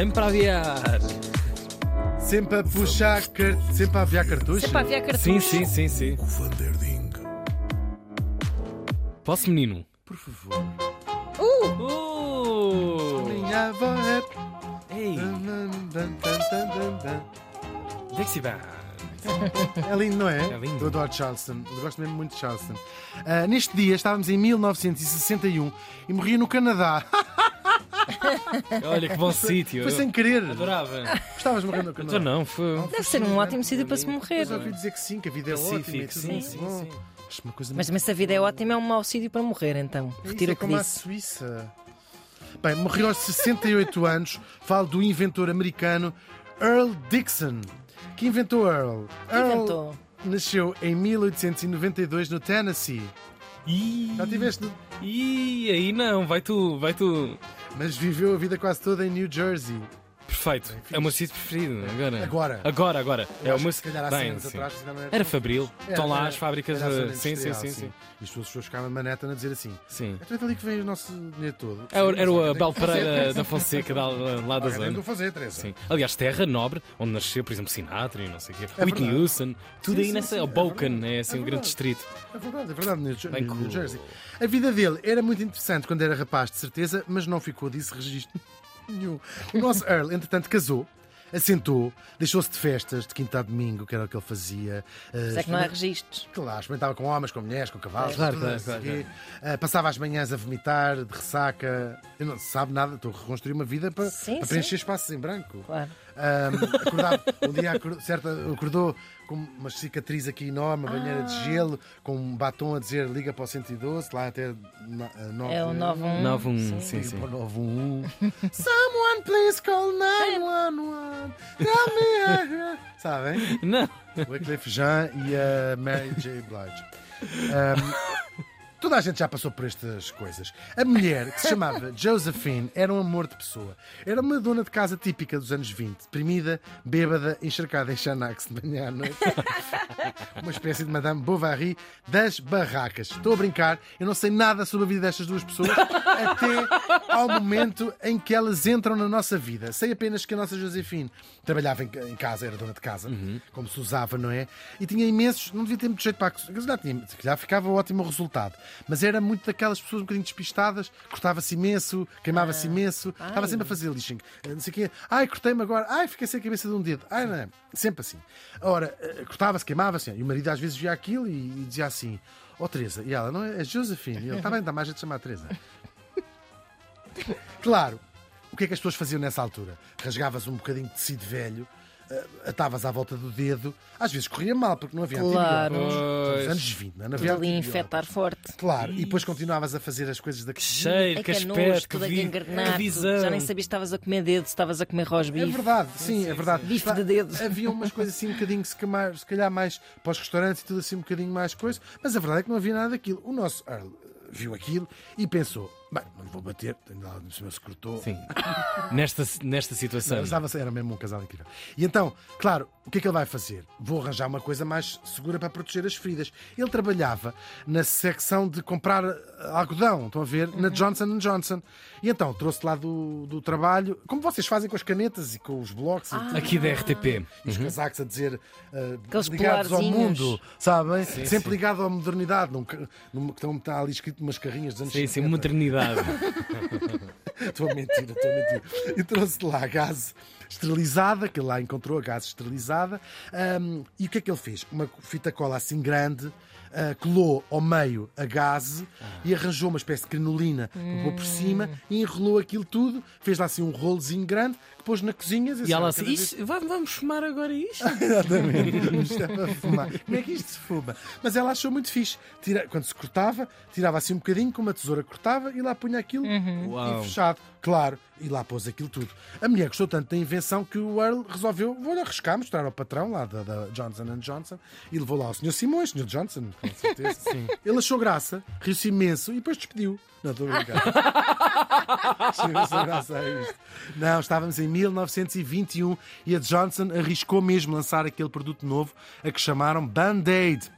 Sempre a aviar. Sempre a puxar, car... sempre a aviar cartuchos. Sempre a aviar cartuchos. Sim, sim, sim, sim. O Vanderding. Posso, menino? Por favor. Uh! Minha avó é. Ei, é se vai? É lindo, não é? É lindo. Eu adoro Charleston. Eu gosto mesmo muito de Charleston. Ah, neste dia estávamos em 1961 e morria no Canadá. Olha que bom sítio. Foi sem querer. Adorava. Gostavas de morrer no Canadá? Então não, foi. Deve ser um ótimo sítio para se morrer. Mas ouvi dizer que sim, que a vida é ótima. Pacífico, sim, sim, sim. Acho uma coisa Mas, mas se a vida é ótima, é um mau sítio para morrer, então. É isso, Retiro é o que como a disse. Suíça. Bem, morreu aos 68 anos. Falo do inventor americano Earl Dixon. Que inventou Earl? Earl inventou? nasceu em 1892 no Tennessee. Ih, Já tiveste, ih, aí não, vai tu, vai tu. Mas viveu a vida quase toda em New Jersey. Perfeito. É o meu sítio preferido. Agora. Agora. Agora, agora. É o meu se calhar há Bem, anos atrás, não Era Fabril. Era, Estão lá era- as fábricas era de. Sim, sim, sim, sim. E as pessoas ficavam a maneta a dizer assim: Sim. então é dali que vem o nosso dinheiro todo. Era, era o Abel Pereira da Fonseca, lá da zona. o fazer, Teresa. Sim. Aliás, terra nobre, onde nasceu, por exemplo, Sinatra e não sei o quê. É Whitney. Houston, tudo aí nessa. é Boken, é assim É um grande distrito. É verdade, é verdade, New. Jersey. A vida dele era muito interessante quando era rapaz, de certeza, mas não ficou disso registro nenhum. O nosso Earl, entretanto, casou. Assentou, deixou-se de festas de quinta a domingo, que era o que ele fazia. Mas é que não há registros. Claro, experimentava com homens, com mulheres, com cavalos, Claro, claro, claro, quê. Ah, passava as manhãs a vomitar, de ressaca. Eu não sabe nada, estou a reconstruir uma vida para, Sim, para sim. preencher espaços em branco. Claro. Ahm, acordava, um dia acordou, certo, acordou com uma cicatriz aqui enorme, uma banheira Ah. de gelo, com um batom a dizer liga para o 112, lá até na- a nove- É o 91. 9-1, sim, Liga sim. para o 91. Someone please call 911. Tell me. Sabem? Não. O Wycliffe Jean e a Mary J. Blige. Ahm, toda a gente já passou por estas coisas. A mulher, que se chamava Josephine, era um amor de pessoa. Era uma dona de casa típica dos anos 20, deprimida, bêbada, encharcada em Xanax de manhã à noite. Uma espécie de Madame Bovary das barracas. Estou a brincar, eu não sei nada sobre a vida destas duas pessoas até ao momento em que elas entram na nossa vida. Sei apenas que a nossa Josephine trabalhava em casa, era dona de casa, como se usava, não é? E tinha imensos, não devia ter muito jeito para a se calhar ficava ótimo o resultado. Mas era muito daquelas pessoas um bocadinho despistadas, cortava-se imenso, queimava-se imenso, estava sempre a fazer lixing. Eh, Não sei o quê. Ai, cortei-me agora, ai, fiquei sem a cabeça de um dedo. Ai, não, é? sempre assim. Ora, eh, cortava-se, queimava-se, e o marido às vezes via aquilo e, e dizia assim: Ó Teresa, e ela, não é? É Josephine. E ele, está bem, dá mais a te chamar Teresa. Claro, o que é que as pessoas faziam nessa altura? Rasgavas um bocadinho de tecido velho, atavas à volta do dedo, às vezes corria mal, porque não havia Claro. antibióticos. Nos anos 20, não havia Ali antibióticos. infectar forte. Claro, e depois continuavas a fazer as coisas da Que cheiro, É que que é aspecto, que vi- que. Já nem sabias se estavas a comer dedo, se estavas a comer É rosbife. verdade, sim, é verdade. Bife de dedo. Havia umas coisas assim um bocadinho, se calhar, se calhar mais para os restaurantes e tudo assim um bocadinho mais coisa, mas a verdade é que não havia nada daquilo. O nosso Earl eh, viu aquilo e pensou: bem, não lhe vou bater, tenho lá no cima se cortou. Sim. Nesta, nesta situação. Não, estava- era mesmo um casal incrível. E então, claro, o que é que ele vai fazer? Vou arranjar uma coisa mais segura para proteger as feridas. Ele trabalhava na secção de comprar eh, algodão, estão a ver? Na Johnson Johnson. E então trouxe lá do, do trabalho, como vocês fazem com as canetas e com os blocos tudo. Aqui da RTP. E os casacos a dizer uh, ligados ao mundo, sabem? Sempre sim. ligado à modernidade. Num, num, que estão- está ali escrito umas carrinhas dos anos Sim, sim, 50. modernidade. Estou a mentir, estou a mentir. E trouxe lá a gás esterilizada, que ele lá encontrou a gás esterilizada. Ahm, e o que é que ele fez? Uma fita cola assim grande. ah, colou ao meio a gás e arranjou uma espécie de crinolina que pôr por cima e enrolou aquilo tudo, fez lá assim um rolozinho grande que pôs na cozinha. E ela assim, vez- "Isto- va- vamos fumar agora isto? Exatamente. Isto é para fumar. Como é que isto se fuma? Mas ela achou muito fixe. Tira- Quando se cortava, tirava assim um bocadinho, com uma tesoura cortava e lá punha aquilo Uau. e fechado. Claro. E lá pôs aquilo tudo. A mulher gostou tanto da invenção que o Earl resolveu, vou arriscar, mostrar ao patrão lá da, da Johnson Johnson e levou lá ao Sr. Simões, Sr. Johnson, com certeza. Sim. Ele achou graça, riu-se imenso e depois despediu. Não, estou a brincar. Graça a isto. Não, estávamos em 1921 e a Johnson arriscou mesmo lançar aquele produto novo a que chamaram Band-Aid.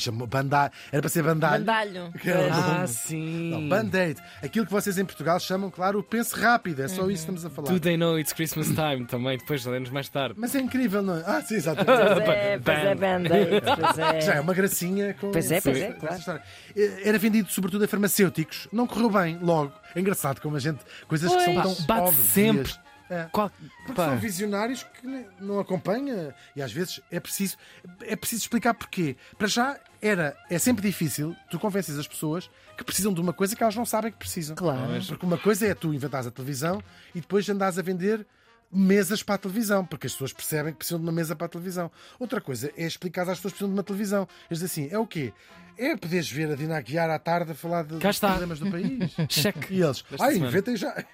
Chamou banda... Era para ser bandalho. Bandalho. Que era Pois. bom. Ah, sim. Não, Band-Aid. Aquilo que vocês em Portugal chamam, claro, o pense rápido. É só isso que estamos a falar. Do They Know It's Christmas Time também, depois anos mais tarde. Mas é incrível, não é? Ah, sim, Pois exatamente. é, pois é, Band-Aid. Pois Já é é. uma gracinha com. Pois é, pois é, claro. Eh, Era vendido sobretudo a farmacêuticos. Não correu bem, logo. É engraçado como a gente. Coisas que são Pois. tão. Bate óbvias. sempre. É. Qual... Porque Pá. são visionários que não acompanham e às vezes é preciso, é preciso explicar porquê. Para já era, é sempre difícil tu convences as pessoas que precisam de uma coisa que elas não sabem que precisam. Claro. Porque uma coisa é tu inventares a televisão e depois andares a vender mesas para a televisão, porque as pessoas percebem que precisam de uma mesa para a televisão. Outra coisa é explicar às pessoas que precisam de uma televisão. Eles dizem assim, é o quê? É poderes ver a Dina Guiar à tarde a falar de, dos problemas do país. Cheque. E eles, ai, semana." inventem já.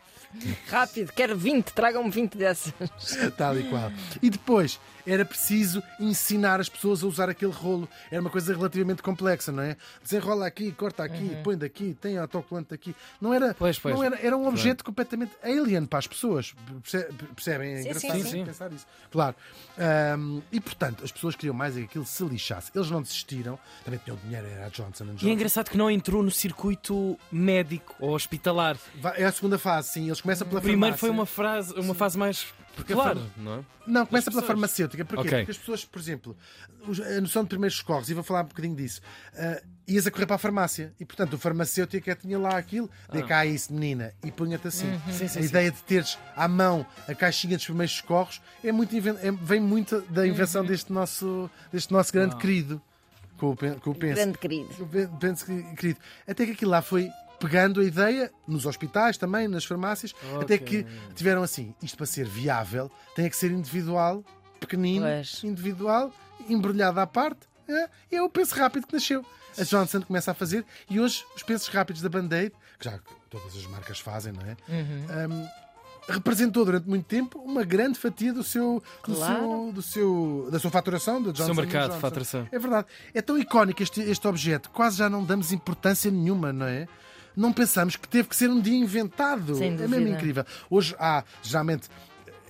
Rápido, quero 20, tragam-me 20 dessas. Tal e qual. E depois era preciso ensinar as pessoas a usar aquele rolo. Era uma coisa relativamente complexa, não é? Desenrola aqui, corta aqui, põe daqui, tem autocolante aqui. Não era, Pois, pois. Não era, era um objeto completamente alien para as pessoas. Perce- Percebem? É Sim, engraçado sim, sim. pensar isso. Claro. Ahm, e portanto, as pessoas queriam mais é que aquilo se lixasse. Eles não desistiram. Também tinham dinheiro, era a Johnson Johnson. E é engraçado que não entrou no circuito médico ou hospitalar. É a segunda fase, sim. Eles começam pela Primeiro farmácia. foi uma, frase, uma fase mais Porque a popular, farm- não é? Não, começa pela farmacêutica. Porquê? Ok. Porque as pessoas, por exemplo, a noção de primeiros socorros, e vou falar um bocadinho disso, ah, ias a correr para a farmácia e, portanto, o farmacêutico é que tinha lá aquilo, dê Ah. cá isso, menina, e punha-te assim. Sim, sim, a sim. ideia de teres à mão a caixinha dos primeiros socorros é muito, é- vem muito da invenção deste, nosso, deste nosso grande querido, com o, com o penso. Grande querido. Que, querido, até que aquilo lá foi pegando a ideia nos hospitais também, nas farmácias, até que tiveram assim, isto para ser viável tem que ser individual, pequenino, Pois. individual, embrulhado à parte. É, é o penso rápido que nasceu. A Johnson começa a fazer e hoje os pensos rápidos da Band-Aid, que já todas as marcas fazem, não é? Um, representou durante muito tempo uma grande fatia do seu, do Claro. seu, do seu- da sua faturação, da Johnson seu mercado de Johnson. faturação. É verdade. É tão icónico este, este objeto, quase já não damos importância nenhuma, não é? Não pensamos que teve que ser um dia inventado. Sem é mesmo dúvida. incrível. Hoje há, geralmente,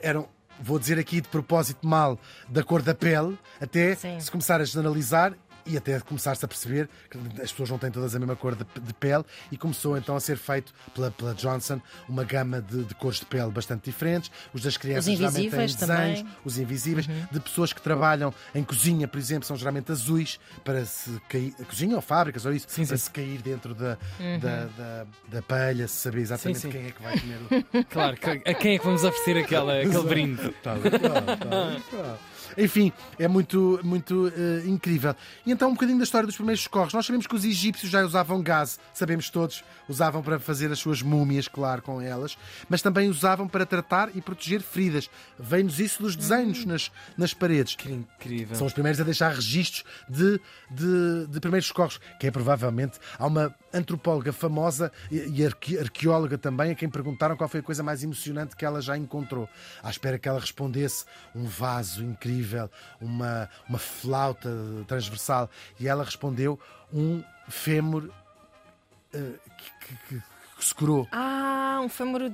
eram. Vou dizer aqui de propósito mal da cor da pele, até Sim. se começar a generalizar e até começar-se a perceber que as pessoas não têm todas a mesma cor de, de pele e começou então a ser feito pela, pela Johnson uma gama de, de cores de pele bastante diferentes. Os das crianças Os geralmente têm desenhos, também. os invisíveis, de pessoas que trabalham em cozinha, por exemplo, são geralmente azuis para se cair, cozinha ou fábricas ou isso, Sim, para sim. se cair dentro da, da, da, da palha, se saber exatamente Sim, quem é que vai comer o, Claro, a quem é que vamos oferecer aquela, aquele brinde? Tal e qual. Enfim, é muito, muito eh, incrível. E então, um bocadinho da história dos primeiros socorros. Nós sabemos que os egípcios já usavam gás, sabemos todos, usavam para fazer as suas múmias, claro, com elas, mas também usavam para tratar e proteger feridas. Vem-nos isso dos desenhos nas, nas paredes. Que incrível. São os primeiros a deixar registros de, de, de primeiros socorros, que é provavelmente. Há uma antropóloga famosa e, e arque- arqueóloga também, a quem perguntaram qual foi a coisa mais emocionante que ela já encontrou. À espera que ela respondesse um vaso incrível, uma, uma flauta transversal. E ela respondeu um fêmur eh, que, que- que- que se curou. Ah, um fêmur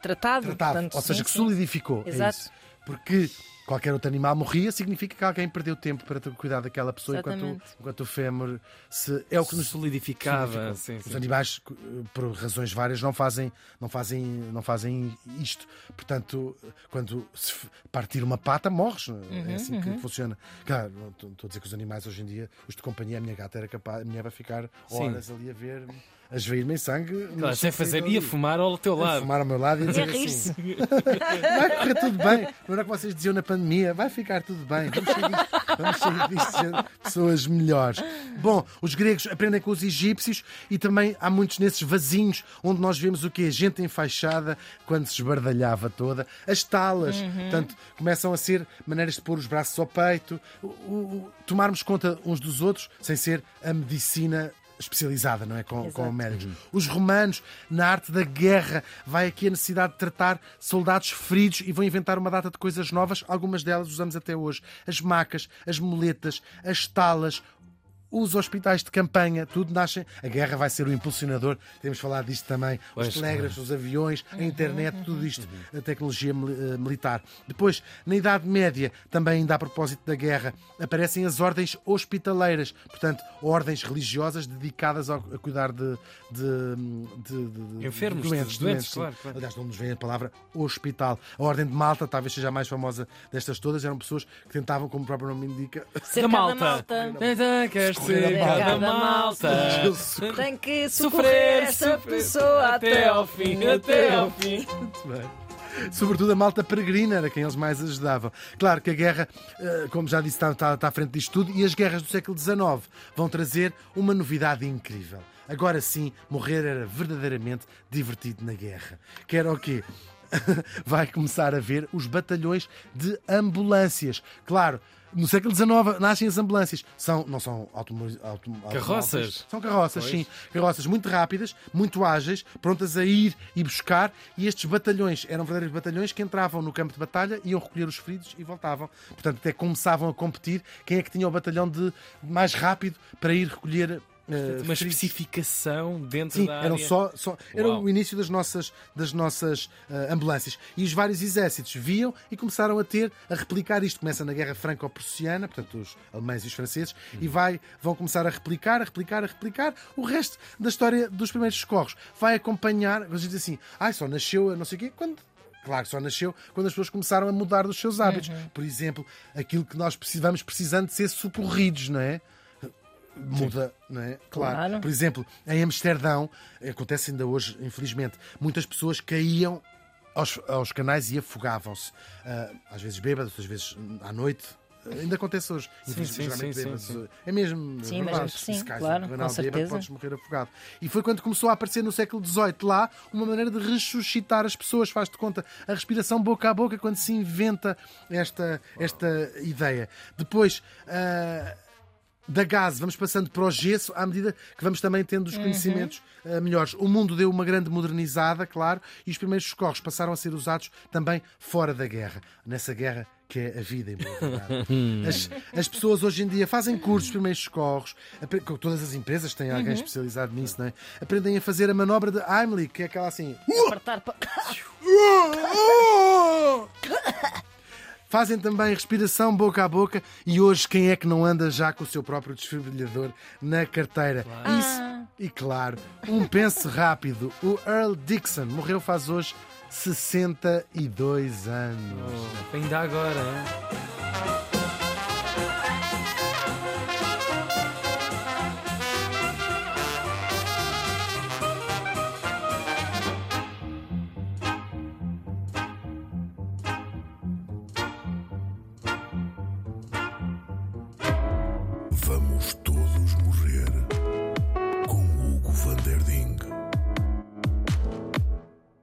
tratado. tratado, portanto, ou seja, sim, que solidificou. é Exato. isso. Porque qualquer outro animal morria, significa que alguém perdeu tempo para ter cuidado daquela pessoa enquanto, enquanto o fémur se. É o que nos solidificava. Sim, Os sim. animais, por razões várias, não fazem, não fazem, não fazem isto. Portanto, quando se partir uma pata, morres. Uhum, é assim que funciona. Claro, não estou a dizer que os animais hoje em dia, os de companhia, a minha gata era capaz, a minha vai ficar Sim. horas ali a ver, a esvair-me em sangue. Claro, sem fazer, ia fumar ao teu A lado. fumar ao meu lado e a dizer assim: vai correr tudo bem. Não era o que vocês diziam na pandemia, vai ficar tudo bem. Vamos sair disto, vamos sair disto sendo pessoas melhores. Bom, os gregos aprendem com os egípcios e também há muitos nesses vasinhos onde nós vemos o quê? Gente enfaixada quando se esbardalhava toda. As talas, portanto, começam a ser maneiras de pôr os braços ao peito, o- o- tomarmos conta uns dos outros sem ser a medicina especializada, não é? Com, com médicos. Os romanos, na arte da guerra, vai aqui a necessidade de tratar soldados feridos e vão inventar uma data de coisas novas. Algumas delas usamos até hoje. As macas, as muletas, as talas, os hospitais de campanha, tudo nascem. A guerra vai ser o impulsionador, temos falado disto também. Os Pois, telégrafos, os aviões, a internet, tudo isto, a tecnologia eh, militar. Depois, na Idade Média, também ainda a propósito da guerra, aparecem as ordens hospitaleiras, portanto, ordens religiosas dedicadas ao- a cuidar de, de, de- de- de Enfermos, de doentes, doentes, sim. claro, claro. Aliás, não nos vem a palavra hospital. A Ordem de Malta, talvez seja a mais famosa destas todas, eram pessoas que tentavam, como o próprio nome indica, Cerca da malta. Queres Escorrer ser a malta. Tem que Sofrer, essa pessoa até ao fim, até ao fim. Muito bem. Sobretudo a malta peregrina era quem eles mais ajudavam. Claro que a guerra, eh, como já disse, está, está- está à frente disto tudo e as guerras do século XIX vão trazer uma novidade incrível. Agora sim, morrer era verdadeiramente divertido na guerra. Que era o quê? Vai começar a ver os batalhões de ambulâncias. Claro, no século XIX nascem as ambulâncias. São, não são automo- automo- Carroças. automóveis, São carroças, Pois. sim. Carroças muito rápidas, muito ágeis, prontas a ir e buscar. E estes batalhões eram verdadeiros batalhões que entravam no campo de batalha, iam recolher os feridos e voltavam. Portanto, até começavam a competir quem é que tinha o batalhão de mais rápido para ir recolher. Eh, Uma especificação dentro Sim, da área. eram só, só era o início das nossas, das nossas eh, ambulâncias. E os vários exércitos viam e começaram a ter, a replicar isto. Começa na Guerra Franco-Prussiana, portanto, os alemães e os franceses, e vai, vão começar a replicar, a replicar, a replicar. O resto da história dos primeiros socorros vai acompanhar, a gente diz assim, ai, só nasceu a não sei o quê, quando. Claro só nasceu quando as pessoas começaram a mudar dos seus hábitos. Por exemplo, aquilo que nós precisamos precisando de ser socorridos, não é? Muda, não é? Claro. Claro. Por exemplo, em Amsterdão, acontece ainda hoje, infelizmente, muitas pessoas caíam aos, aos canais e afogavam-se. Ah, às vezes bêbados, outras vezes à noite. Ainda acontece hoje. Infelizmente, sim, sim, sim, bêbados. sim. É mesmo. Sim, verdade. mas sim, cais claro, com canal bêbado, certeza. podes morrer afogado. E foi quando começou a aparecer no século XVIII lá uma maneira de ressuscitar as pessoas. Faz de conta a respiração boca a boca quando se inventa esta, esta ideia. Depois. ah, da gás, vamos passando para o gesso à medida que vamos também tendo os conhecimentos eh, melhores. O mundo deu uma grande modernizada, claro, e os primeiros socorros passaram a ser usados também fora da guerra. Nessa guerra que é a vida, em boa. As, as pessoas hoje em dia fazem cursos de primeiros socorros, todas as empresas têm alguém especializado nisso, não é? Aprendem a fazer a manobra de Heimlich, que é aquela assim. Apertar pa- Fazem também respiração boca a boca e hoje quem é que não anda já com o seu próprio desfibrilhador na carteira? Isso, e claro, um pense rápido. O Earl Dixon morreu faz hoje 62 anos. Oh, ainda agora, hein?